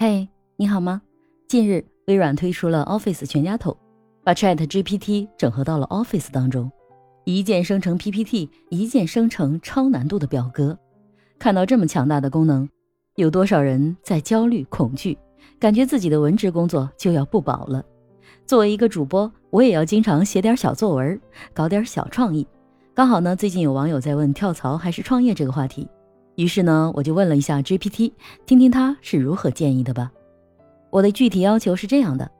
嘿，你好吗？近日，微软推出了 Office 全家桶，把 Chat GPT 整合到了 Office 当中，一键生成 PPT，一键生成超难度的表格。看到这么强大的功能，有多少人在焦虑、恐惧，感觉自己的文职工作就要不保了？作为一个主播，我也要经常写点小作文，搞点小创意。刚好呢，最近有网友在问跳槽还是创业这个话题。于是呢，我就问了一下 GPT，听听他是如何建议的吧。我的具体要求是这样的：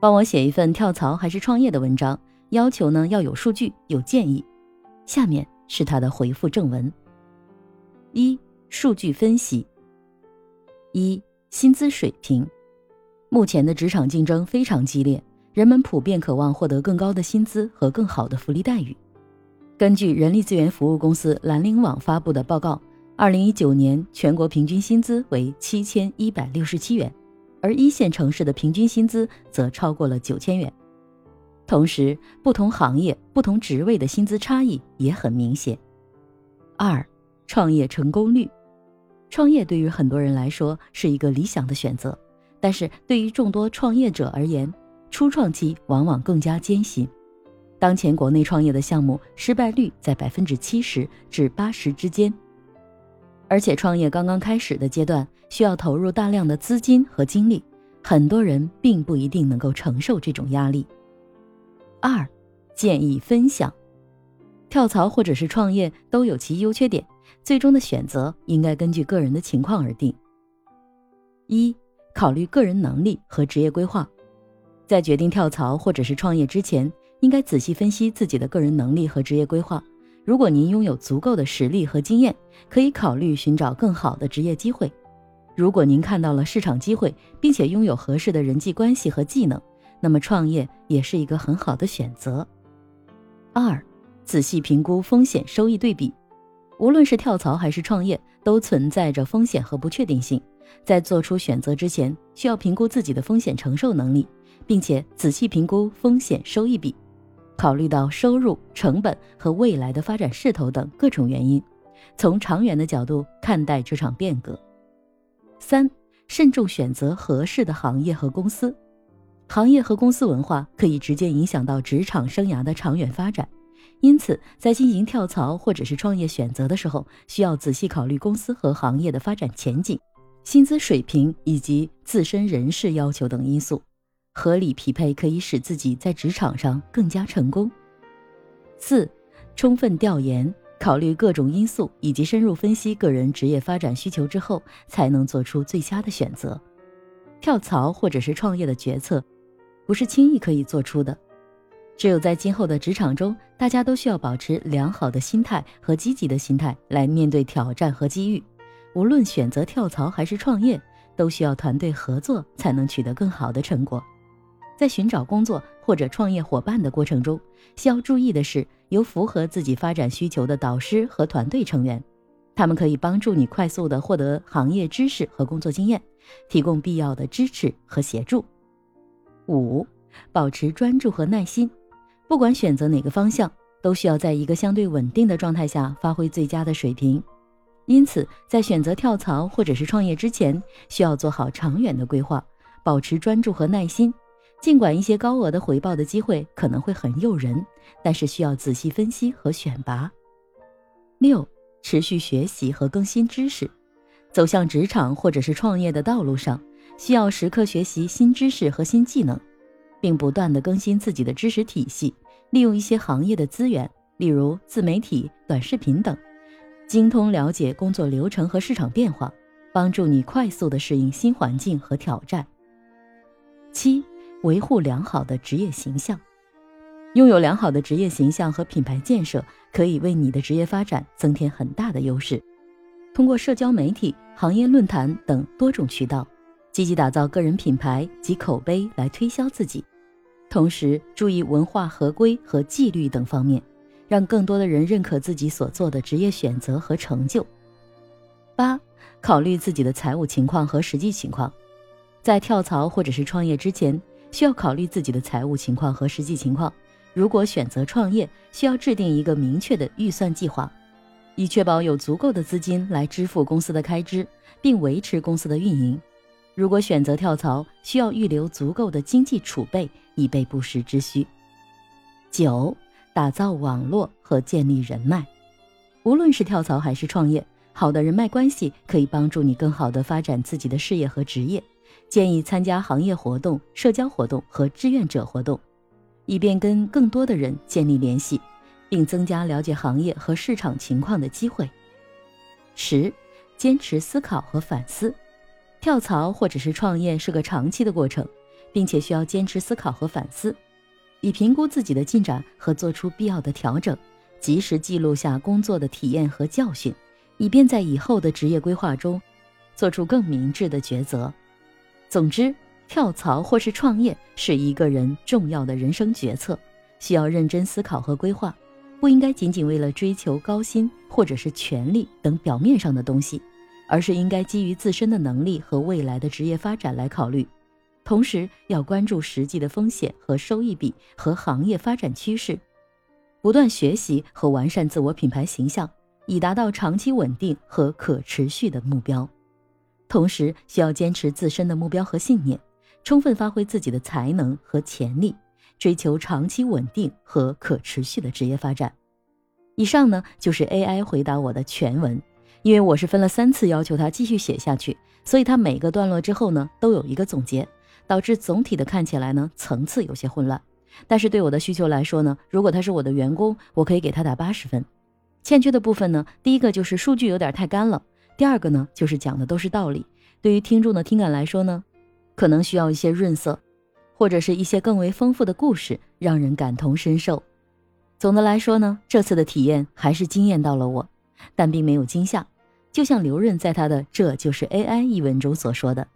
帮我写一份跳槽还是创业的文章，要求呢要有数据、有建议。下面是他的回复正文：一、数据分析；一、薪资水平。目前的职场竞争非常激烈，人们普遍渴望获得更高的薪资和更好的福利待遇。根据人力资源服务公司兰陵网发布的报告。二零一九年全国平均薪资为七千一百六十七元，而一线城市的平均薪资则超过了九千元。同时，不同行业、不同职位的薪资差异也很明显。二、创业成功率。创业对于很多人来说是一个理想的选择，但是对于众多创业者而言，初创期往往更加艰辛。当前国内创业的项目失败率在百分之七十至八十之间。而且创业刚刚开始的阶段，需要投入大量的资金和精力，很多人并不一定能够承受这种压力。二，建议分享，跳槽或者是创业都有其优缺点，最终的选择应该根据个人的情况而定。一，考虑个人能力和职业规划，在决定跳槽或者是创业之前，应该仔细分析自己的个人能力和职业规划。如果您拥有足够的实力和经验，可以考虑寻找更好的职业机会。如果您看到了市场机会，并且拥有合适的人际关系和技能，那么创业也是一个很好的选择。二，仔细评估风险收益对比。无论是跳槽还是创业，都存在着风险和不确定性。在做出选择之前，需要评估自己的风险承受能力，并且仔细评估风险收益比。考虑到收入、成本和未来的发展势头等各种原因，从长远的角度看待这场变革。三、慎重选择合适的行业和公司。行业和公司文化可以直接影响到职场生涯的长远发展，因此在进行跳槽或者是创业选择的时候，需要仔细考虑公司和行业的发展前景、薪资水平以及自身人事要求等因素。合理匹配可以使自己在职场上更加成功。四，充分调研，考虑各种因素以及深入分析个人职业发展需求之后，才能做出最佳的选择。跳槽或者是创业的决策，不是轻易可以做出的。只有在今后的职场中，大家都需要保持良好的心态和积极的心态来面对挑战和机遇。无论选择跳槽还是创业，都需要团队合作才能取得更好的成果。在寻找工作或者创业伙伴的过程中，需要注意的是有符合自己发展需求的导师和团队成员，他们可以帮助你快速的获得行业知识和工作经验，提供必要的支持和协助。五，保持专注和耐心，不管选择哪个方向，都需要在一个相对稳定的状态下发挥最佳的水平，因此在选择跳槽或者是创业之前，需要做好长远的规划，保持专注和耐心。尽管一些高额的回报的机会可能会很诱人，但是需要仔细分析和选拔。六、持续学习和更新知识。走向职场或者是创业的道路上，需要时刻学习新知识和新技能，并不断的更新自己的知识体系。利用一些行业的资源，例如自媒体、短视频等，精通了解工作流程和市场变化，帮助你快速的适应新环境和挑战。七。维护良好的职业形象，拥有良好的职业形象和品牌建设，可以为你的职业发展增添很大的优势。通过社交媒体、行业论坛等多种渠道，积极打造个人品牌及口碑来推销自己，同时注意文化合规和纪律等方面，让更多的人认可自己所做的职业选择和成就。八、考虑自己的财务情况和实际情况，在跳槽或者是创业之前。需要考虑自己的财务情况和实际情况。如果选择创业，需要制定一个明确的预算计划，以确保有足够的资金来支付公司的开支，并维持公司的运营。如果选择跳槽，需要预留足够的经济储备，以备不时之需。九，打造网络和建立人脉。无论是跳槽还是创业，好的人脉关系可以帮助你更好地发展自己的事业和职业。建议参加行业活动、社交活动和志愿者活动，以便跟更多的人建立联系，并增加了解行业和市场情况的机会。十，坚持思考和反思。跳槽或者是创业是个长期的过程，并且需要坚持思考和反思，以评估自己的进展和做出必要的调整，及时记录下工作的体验和教训，以便在以后的职业规划中做出更明智的抉择。总之，跳槽或是创业是一个人重要的人生决策，需要认真思考和规划，不应该仅仅为了追求高薪或者是权力等表面上的东西。而是应该基于自身的能力和未来的职业发展来考虑，同时要关注实际的风险和收益比和行业发展趋势，不断学习和完善自我品牌形象，以达到长期稳定和可持续的目标。同时需要坚持自身的目标和信念，充分发挥自己的才能和潜力，追求长期稳定和可持续的职业发展。以上呢就是 AI 回答我的全文。因为我是分了三次要求他继续写下去，所以他每个段落之后呢都有一个总结，导致总体的看起来呢层次有些混乱。但是对我的需求来说呢，如果他是我的员工，我可以给他打八十分。欠缺的部分呢，第一个就是数据有点太干了，第二个呢就是讲的都是道理，对于听众的听感来说呢，可能需要一些润色，或者是一些更为丰富的故事，让人感同身受。总的来说呢，这次的体验还是惊艳到了我，但并没有惊吓。就像刘润在他的《这就是 AI》一文中所说的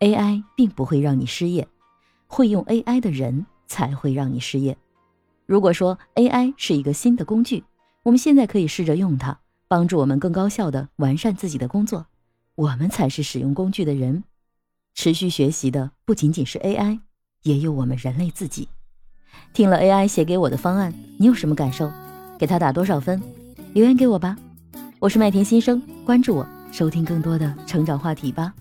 ，AI 并不会让你失业，会用 AI 的人才会让你失业。如果说 AI 是一个新的工具，我们现在可以试着用它，帮助我们更高效的完善自己的工作。我们才是使用工具的人，持续学习的不仅仅是 AI，也有我们人类自己。听了 AI 写给我的方案，你有什么感受？给他打多少分？留言给我吧。我是麦田新生，关注我，收听更多的成长话题吧。